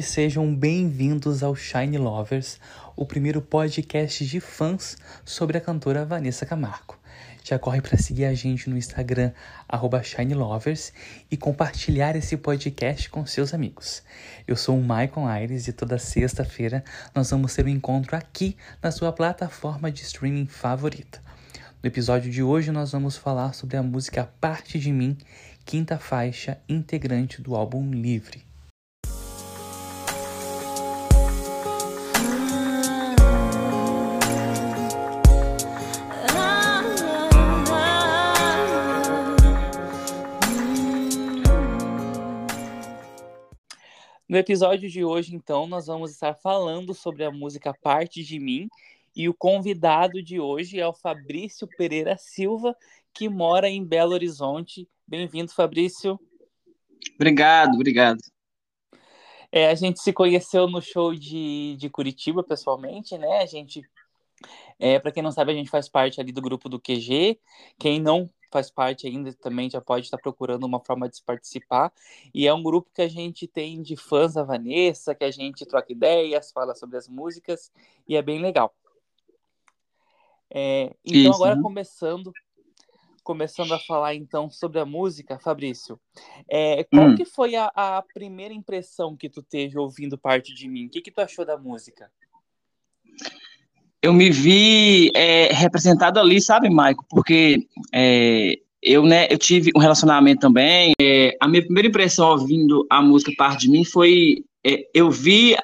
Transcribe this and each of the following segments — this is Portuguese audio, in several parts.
Gente! Sejam bem-vindos ao Shine Lovers, o primeiro podcast de fãs sobre a cantora Vanessa Camargo. Já corre para seguir a gente no Instagram, ShineLovers, e compartilhar esse podcast com seus amigos. Eu sou o Michael Aires e toda sexta-feira nós vamos ter um encontro aqui na sua plataforma de streaming favorita. No episódio de hoje nós vamos falar sobre a música Parte de Mim, quinta faixa integrante do álbum Livre. No episódio de hoje, então, nós vamos estar falando sobre a música Parte de Mim. E o convidado de hoje é o Fabrício Pereira Silva, que mora em Belo Horizonte. Bem-vindo, Fabrício. Obrigado, obrigado. É, a gente se conheceu no show de, de Curitiba, pessoalmente, né? A gente, é, para quem não sabe, a gente faz parte ali do grupo do QG. Quem não faz parte ainda também já pode estar procurando uma forma de participar. E é um grupo que a gente tem de fãs da Vanessa, que a gente troca ideias, fala sobre as músicas, e é bem legal. É, então, Isso, agora né? começando começando a falar então sobre a música, Fabrício, é, qual hum. que foi a, a, primeira impressão que tu teve ouvindo parte de mim? O que, que tu achou da música? Eu me vi é, representado ali, sabe, Maico? Porque é, eu, né, eu tive um relacionamento também. É, a minha primeira impressão ouvindo a música Parte de Mim foi é, eu vi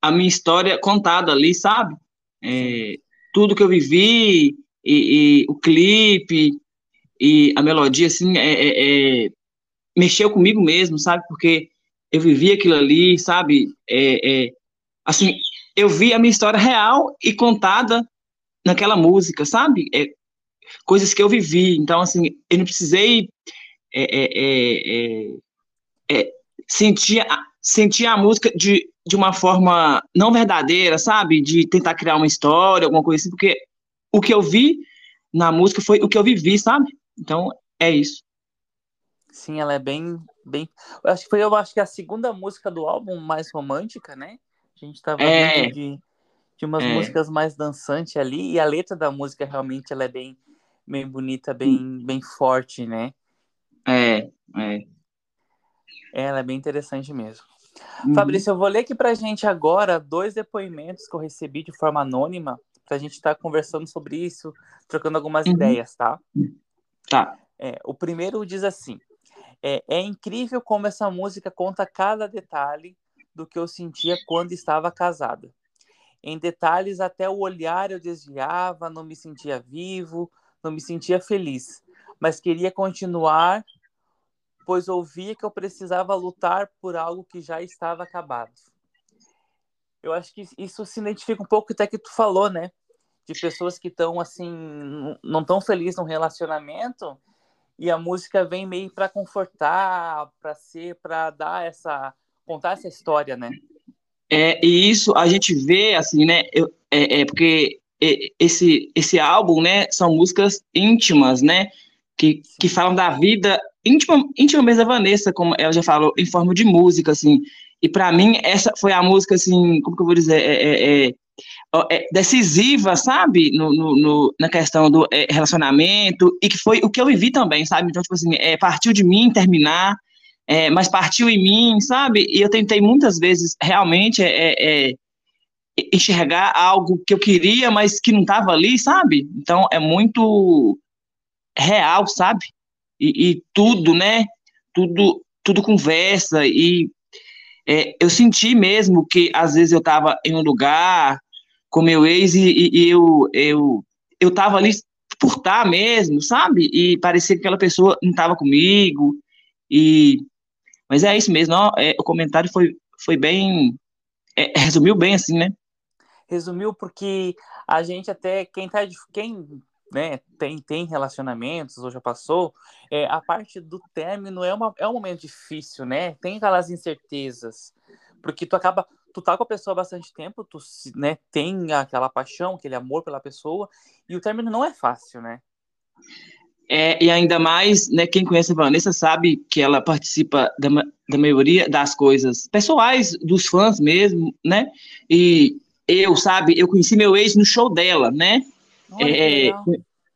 a minha história contada ali, sabe? É, tudo que eu vivi e, e, o clipe e a melodia, assim, é, mexeu comigo mesmo, sabe? Porque eu vivi aquilo ali, sabe? assim, eu vi a minha história real e contada naquela música, sabe? É, coisas que eu vivi. Então, assim, eu não precisei é, é, é, é, é sentir, sentir a música de, de uma forma não verdadeira, sabe? De tentar criar uma história, alguma coisa assim, porque o que eu vi na música foi o que eu vivi, sabe? Então, é isso. Sim, ela é bem, bem. Eu acho que foi, eu acho que a segunda música do álbum mais romântica, né? A gente tava é... de, de umas é... músicas mais dançantes ali, e a letra da música realmente ela é bem, bem bonita, bem, bem forte, né? É, é. Ela é bem interessante mesmo. Uhum. Fabrício, eu vou ler aqui pra gente agora dois depoimentos que eu recebi de forma anônima, pra gente estar tá conversando sobre isso, trocando algumas uhum. ideias, tá? Tá. É, o primeiro diz assim: é, é incrível como essa música conta cada detalhe do que eu sentia quando estava casada. Em detalhes, até o olhar eu desviava, não me sentia vivo, não me sentia feliz, mas queria continuar, pois ouvia que eu precisava lutar por algo que já estava acabado. Eu acho que isso se identifica um pouco até que tu falou, né? De pessoas que estão assim, não tão felizes no relacionamento e a música vem meio para confortar, para ser, para dar essa contar essa história, né? É, e isso a gente vê, assim, né? Eu, é, é porque esse, esse álbum, né, são músicas íntimas, né? Que, que falam da vida íntima, íntima mesmo da Vanessa, como ela já falou, em forma de música, assim. E para mim, essa foi a música, assim, como que eu vou dizer? É, é, é, é decisiva, sabe? No, no, no, na questão do é, relacionamento, e que foi o que eu vivi também, sabe? Então, tipo assim, é, partiu de mim terminar, é, mas partiu em mim, sabe? E eu tentei muitas vezes realmente é, é, é enxergar algo que eu queria, mas que não estava ali, sabe? Então é muito real, sabe? E, e tudo, né? Tudo, tudo conversa e é, eu senti mesmo que às vezes eu estava em um lugar com meu ex e, e, e eu eu eu estava ali por estar tá mesmo, sabe? E parecia que aquela pessoa não estava comigo e mas é isso mesmo, ó, é, o comentário foi, foi bem. É, resumiu bem, assim, né? Resumiu porque a gente até, quem tá. Quem né, tem, tem relacionamentos ou já passou, é, a parte do término é, uma, é um momento difícil, né? Tem aquelas incertezas. Porque tu acaba. Tu tá com a pessoa há bastante tempo, tu né, tem aquela paixão, aquele amor pela pessoa, e o término não é fácil, né? É, e ainda mais, né, quem conhece a Vanessa sabe que ela participa da, da maioria das coisas pessoais dos fãs mesmo, né? E eu, sabe, eu conheci meu ex no show dela, né? É,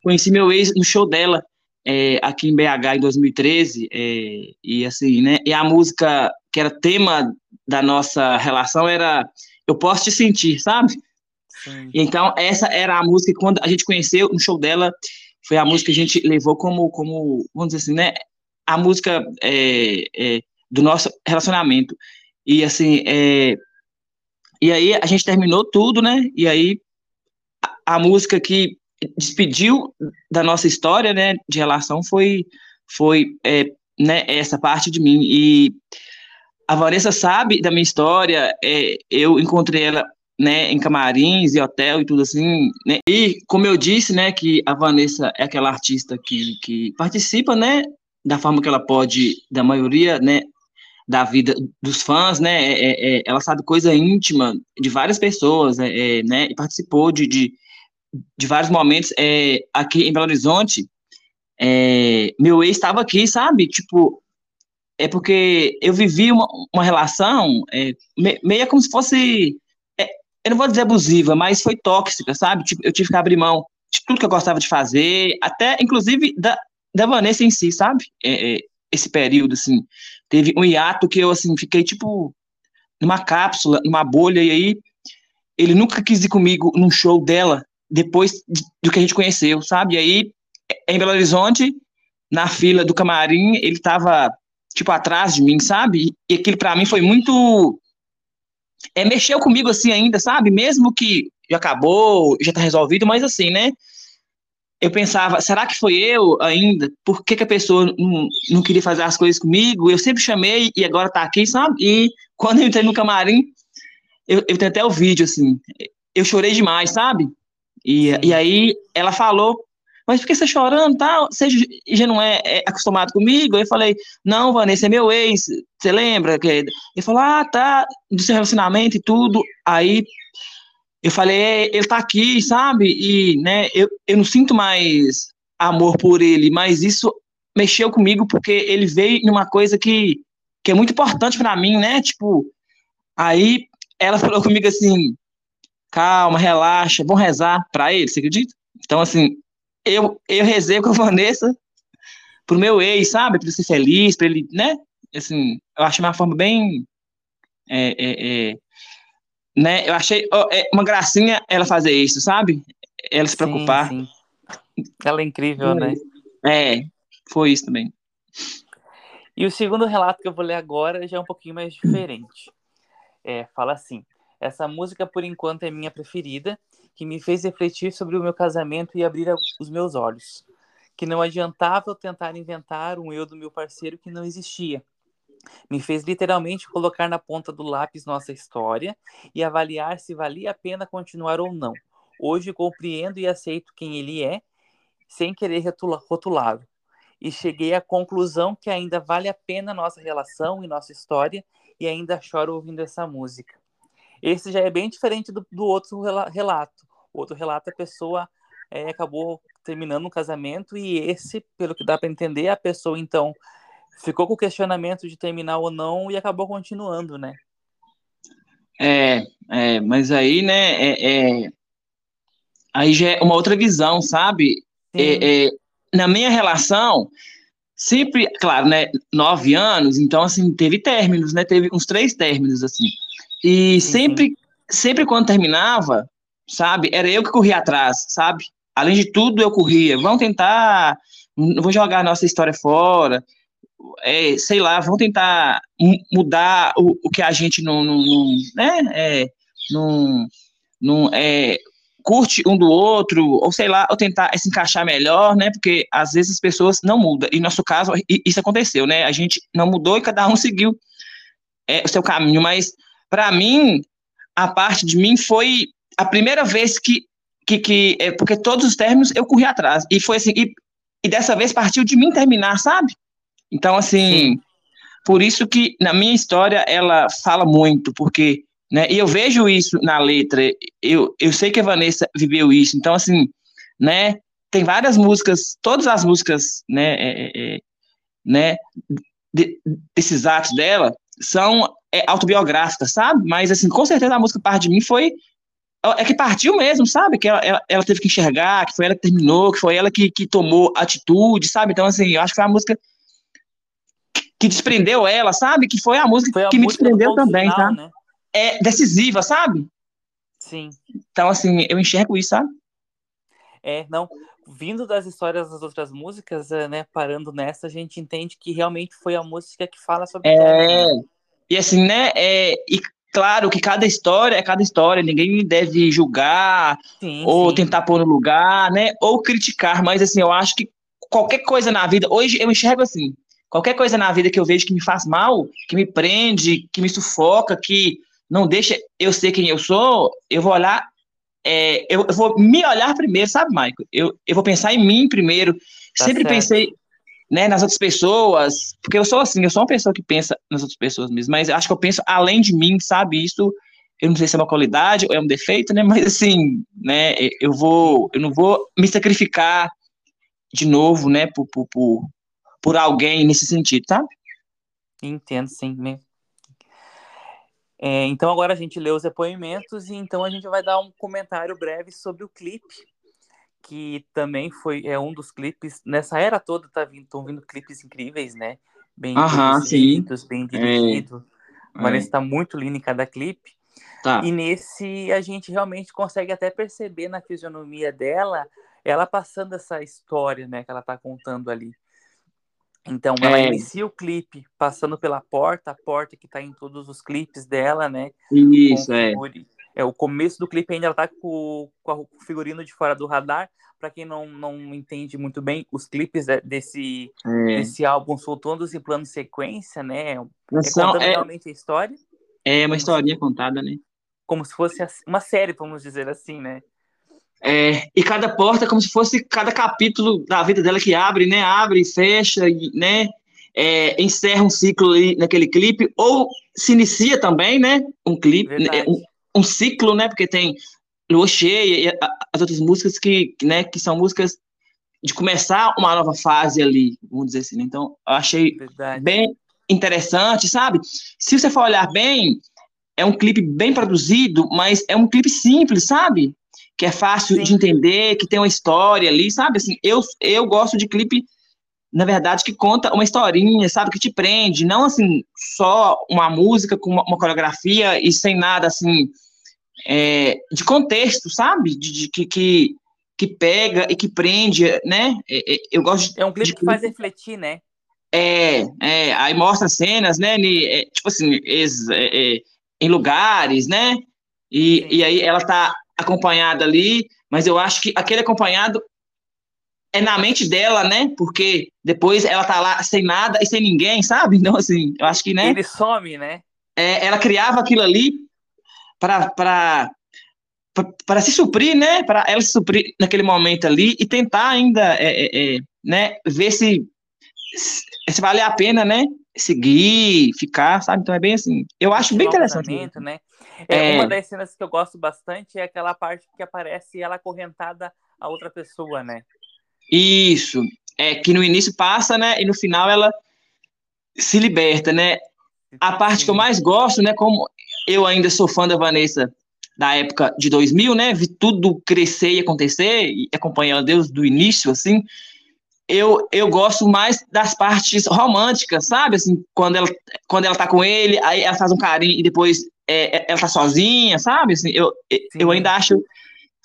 conheci meu ex no show dela é, aqui em BH em 2013 é, e assim, né? E a música que era tema da nossa relação era Eu Posso Te Sentir, sabe? Sim. Então essa era a música que quando a gente conheceu no show dela foi a música que a gente levou como, como vamos dizer assim, né? A música é, é, do nosso relacionamento. E assim, é, e aí a gente terminou tudo, né? E aí a, a, música que despediu da nossa história, né, de relação foi foi é, né, essa parte de mim. E a Vanessa sabe da minha história. É, eu encontrei ela né, em camarins e hotel e tudo assim, né? E como eu disse, né, que a Vanessa é aquela artista que, que participa, né, da forma que ela pode, da maioria, né, da vida dos fãs, né, é, é, é ela sabe coisa íntima de várias pessoas, é, é, né, e participou de, de, de vários momentos é, aqui em Belo Horizonte. meu ex estava aqui, sabe? Tipo, é porque eu vivi uma, uma relação meio como se fosse eu não vou dizer abusiva, mas foi tóxica, sabe? Tipo, eu tive que abrir mão de tudo que eu gostava de fazer, até, inclusive, da, da Vanessa em si, sabe? É, é, esse período, assim, teve um hiato que eu, assim, fiquei, tipo, numa cápsula, numa bolha, e aí ele nunca quis ir comigo num show dela, depois do que a gente conheceu, sabe? E aí, em Belo Horizonte, na fila do camarim, ele tava, tipo, atrás de mim, sabe? E aquilo para mim foi muito é, mexeu comigo assim ainda, sabe? Mesmo que já acabou, já tá resolvido, mas assim, né? Eu pensava, será que foi eu ainda? Por que, que a pessoa não, não queria fazer as coisas comigo? Eu sempre chamei e agora tá aqui, sabe? E quando eu entrei no camarim, eu, eu tenho até o vídeo, assim, eu chorei demais, sabe? E, e aí ela falou mas por que você chorando, tal? Você já não é, é, acostumado comigo? Eu falei, não, Vanessa, é meu ex, você lembra? Ele falou, ah, tá, do seu relacionamento e tudo. Aí eu falei, é, ele tá aqui, sabe? E, né, eu, eu não sinto mais amor por ele, mas isso mexeu comigo porque ele veio numa coisa que, que é muito importante para mim, né? Tipo, aí ela falou comigo assim, calma, relaxa, vamos rezar para ele, você acredita? Então, assim, eu, eu rezei com a Vanessa pro meu ex, sabe? Pra ele ser feliz, pra ele, né? Assim, eu achei uma forma bem. É, é, é, né? Eu achei é uma gracinha ela fazer isso, sabe? Ela se preocupar. Sim, sim. Ela é incrível, né? É, foi isso também. E o segundo relato que eu vou ler agora já é um pouquinho mais diferente. É, fala assim: essa música por enquanto é minha preferida que me fez refletir sobre o meu casamento e abrir os meus olhos. Que não adiantava eu tentar inventar um eu do meu parceiro que não existia. Me fez literalmente colocar na ponta do lápis nossa história e avaliar se valia a pena continuar ou não. Hoje compreendo e aceito quem ele é, sem querer rotulá-lo. E cheguei à conclusão que ainda vale a pena nossa relação e nossa história, e ainda choro ouvindo essa música. Esse já é bem diferente do, do outro relato. O outro relato, a pessoa é, acabou terminando um casamento e esse, pelo que dá para entender, a pessoa então ficou com o questionamento de terminar ou não e acabou continuando, né? É, é mas aí, né, é, é, aí já é uma outra visão, sabe? É, é, na minha relação, sempre, claro, né, nove anos, então, assim, teve términos, né, teve uns três términos, assim, e sempre, sempre quando terminava, sabe, era eu que corria atrás, sabe? Além de tudo, eu corria. Vamos tentar, vou jogar a nossa história fora. É, sei lá, vamos tentar mudar o, o que a gente não, não, não né, é, não, não é, curte um do outro, ou sei lá, ou tentar se encaixar melhor, né? Porque às vezes as pessoas não mudam. E no nosso caso, isso aconteceu, né? A gente não mudou e cada um seguiu é, o seu caminho, mas para mim, a parte de mim foi a primeira vez que, que, que é, porque todos os términos eu corri atrás, e foi assim, e, e dessa vez partiu de mim terminar, sabe? Então, assim, Sim. por isso que na minha história ela fala muito, porque, né, e eu vejo isso na letra, eu, eu sei que a Vanessa viveu isso, então, assim, né, tem várias músicas, todas as músicas, né, é, é, é né, de, desses atos dela são é, autobiográficas, sabe? Mas, assim, com certeza a música Parte de Mim foi é que partiu mesmo, sabe? Que ela, ela, ela, teve que enxergar, que foi ela que terminou, que foi ela que, que tomou atitude, sabe? Então, assim, eu acho que foi a música que desprendeu ela, sabe? Que foi a música foi a que música me desprendeu também, final, tá? Né? É decisiva, sabe? Sim. Então, assim, eu enxergo isso, sabe? É, não. Vindo das histórias das outras músicas, é, né, parando nessa, a gente entende que realmente foi a música que fala sobre. É. Né? E assim, né? É, e claro que cada história é cada história, ninguém deve julgar sim, ou sim. tentar pôr no lugar, né? Ou criticar, mas assim, eu acho que qualquer coisa na vida, hoje eu enxergo assim, qualquer coisa na vida que eu vejo que me faz mal, que me prende, que me sufoca, que não deixa eu ser quem eu sou, eu vou olhar, é, eu, eu, vou me olhar primeiro, sabe, Michael? Eu, eu vou pensar em mim primeiro. Tá Sempre certo. pensei né, nas outras pessoas, porque eu sou assim, eu sou uma pessoa que pensa nas outras pessoas mesmo, mas acho que eu penso além de mim, sabe? Isso eu não sei se é uma qualidade ou é um defeito, né? Mas assim, né? Eu vou, eu não vou me sacrificar de novo, né? Por, por, por, por alguém nesse sentido, sabe? Entendo, sim. É, então agora a gente lê os depoimentos e então a gente vai dar um comentário breve sobre o clipe, que também foi é um dos clipes nessa era toda tá vindo, estão vindo clipes incríveis, né? Bem Aham, produzidos, bem dirigidos. É, Vanessa está é. muito linda em cada clipe. Tá. E nesse a gente realmente consegue até perceber na fisionomia dela, ela passando essa história, né, que ela está contando ali. Então, ela é. inicia o clipe passando pela porta, a porta que tá em todos os clipes dela, né? Isso, é. É, o começo do clipe ainda ela tá com, com o figurino de fora do radar. Para quem não, não entende muito bem, os clipes desse, é. desse álbum são todos em plano sequência, né? É contando é, realmente a história. É uma historinha contada, né? Como se fosse uma série, vamos dizer assim, né? É, e cada porta é como se fosse cada capítulo da vida dela que abre, né? Abre e fecha, né? É, encerra um ciclo ali naquele clipe, ou se inicia também, né? Um clipe, né? um, um, ciclo, né? Porque tem Lua Cheia e as outras músicas que, né, que são músicas de começar uma nova fase ali, vamos dizer assim. Né? Então, eu achei Verdade. bem interessante, sabe? Se você for olhar bem, é um clipe bem produzido, mas é um clipe simples, sabe? Que é fácil Sim. de entender, que tem uma história ali, sabe? Assim, eu, eu gosto de clipe, na verdade, que conta uma historinha, sabe? Que te prende, não assim, só uma música com uma, uma coreografia e sem nada assim é, de contexto, sabe? De, de, que, que, que pega e que prende, né? É, é, eu gosto de, É um clipe de, que faz refletir, né? É, é, aí mostra cenas, né? É, tipo assim, em lugares, né? E, e aí ela tá acompanhada ali, mas eu acho que aquele acompanhado é na mente dela, né? Porque depois ela tá lá sem nada e sem ninguém, sabe? Então, assim, eu acho que, né? Ele some, né? É, ela criava aquilo ali para para se suprir, né? Para ela se suprir naquele momento ali e tentar ainda, é, é, é, né? Ver se, se vale a pena, né? Seguir, ficar, sabe? Então é bem assim. Eu acho bem interessante. Né? É, é, Uma das cenas que eu gosto bastante é aquela parte que aparece ela acorrentada a outra pessoa, né? Isso. É que no início passa, né? E no final ela se liberta, né? A parte que eu mais gosto, né? Como eu ainda sou fã da Vanessa da época de 2000, né? Vi tudo crescer e acontecer e acompanhando Deus do início, assim. Eu, eu gosto mais das partes românticas, sabe? Assim, quando ela, quando ela tá com ele, aí ela faz um carinho e depois é, é, ela tá sozinha, sabe? Assim, eu, eu ainda acho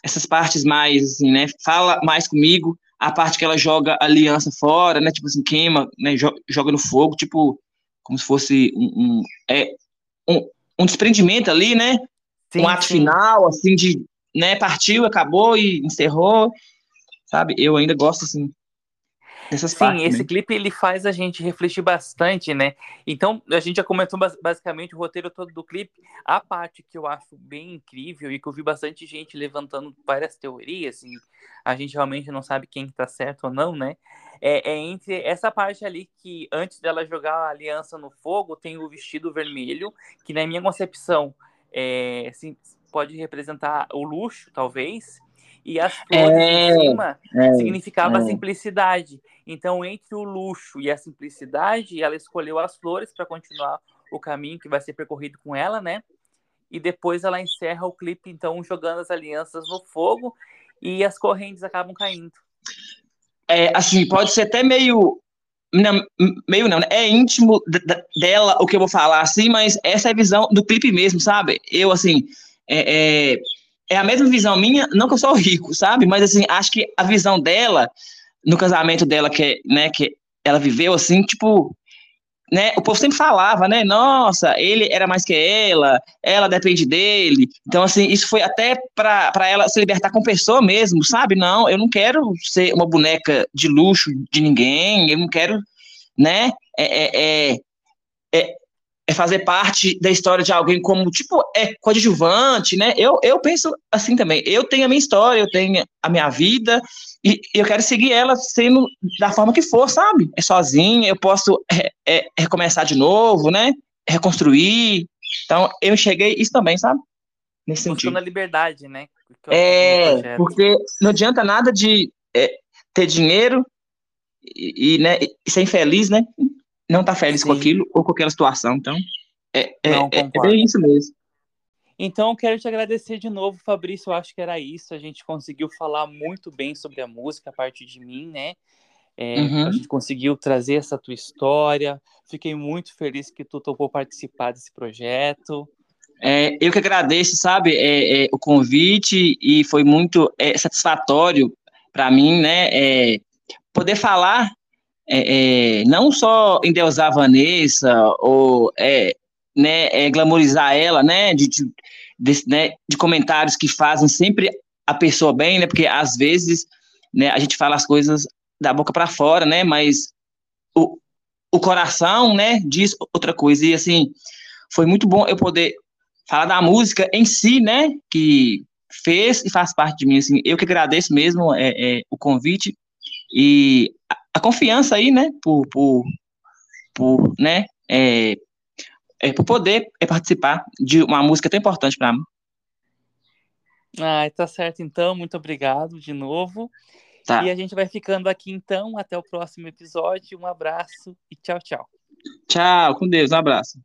essas partes mais, assim, né? Fala mais comigo, a parte que ela joga a aliança fora, né? Tipo assim, queima, né? Joga no fogo, tipo, como se fosse um, um é, um, um, desprendimento ali, né? Sim, um ato sim. final, assim, de, né? Partiu, acabou e encerrou, sabe? Eu ainda gosto, assim, Sim, partes, esse né? clipe ele faz a gente refletir bastante, né? Então, a gente já comentou basicamente o roteiro todo do clipe. A parte que eu acho bem incrível e que eu vi bastante gente levantando várias teorias, e a gente realmente não sabe quem está certo ou não, né? É, é, entre essa parte ali que antes dela jogar a aliança no fogo, tem o vestido vermelho, que na minha concepção é, assim, pode representar o luxo, talvez, E as flores é, em cima é, significava é. simplicidade. Então, entre o luxo e a simplicidade, ela escolheu as flores para continuar o caminho que vai ser percorrido com ela, né? E depois ela encerra o clipe, então, jogando as alianças no fogo e as correntes acabam caindo. É, assim, pode ser até meio não, meio não, né? É íntimo dela o que eu vou falar, assim, mas essa é a visão do clipe mesmo, sabe? Eu, assim, é, é, é, a mesma visão minha, não que eu sou rico, sabe? Mas, assim, acho que a visão dela, no casamento dela, que, né, que ela viveu, assim, tipo, né, o povo sempre falava, né, nossa, ele era mais que ela, ela depende dele, então, assim, isso foi até para ela se libertar com pessoa mesmo, sabe, não, eu não quero ser uma boneca de luxo de ninguém, eu não quero, né, é, é, é, é fazer parte da história de alguém como, tipo, é coadjuvante, né, eu, eu penso assim também, eu tenho a minha história, eu tenho a minha vida, e eu quero seguir ela sendo da forma que for, sabe? É sozinha, eu posso é, é, recomeçar de novo, né? Reconstruir. Então, eu enxerguei isso também, sabe? Nesse Buscando sentido. a liberdade, né? É, porque não adianta nada de é, ter dinheiro e, e, né, e ser infeliz, né? Não tá feliz Sim. com aquilo ou com aquela situação. Então, é, é, não, é, é bem isso mesmo. Então, quero te agradecer de novo, Fabrício. Eu acho que era isso. A gente conseguiu falar muito bem sobre a música a partir de mim, né? É, uhum. A gente conseguiu trazer essa tua história. Fiquei muito feliz que tu topou participar desse projeto. É, eu que agradeço, sabe, é, é o convite e foi muito é, satisfatório para mim, né, é, poder falar não só em Deusar Vanessa ou né, glamorizar ela, né, de, de, de, né, de comentários que fazem sempre a pessoa bem, né, porque às vezes né, a gente fala as coisas da boca para fora, né? Mas o, o coração, né, diz outra coisa. E assim, foi muito bom eu poder falar da música em si, né, que fez e faz parte de mim. Assim, eu que agradeço mesmo é, é o convite e a, confiança aí, né, por, por, por né, é, é, por poder é, participar de uma música tão importante para mim. Ah, tá certo então. Muito obrigado de novo. Tá. E a gente vai ficando aqui então. Até o próximo episódio. Um abraço e tchau, tchau. Tchau, com Deus. Um abraço.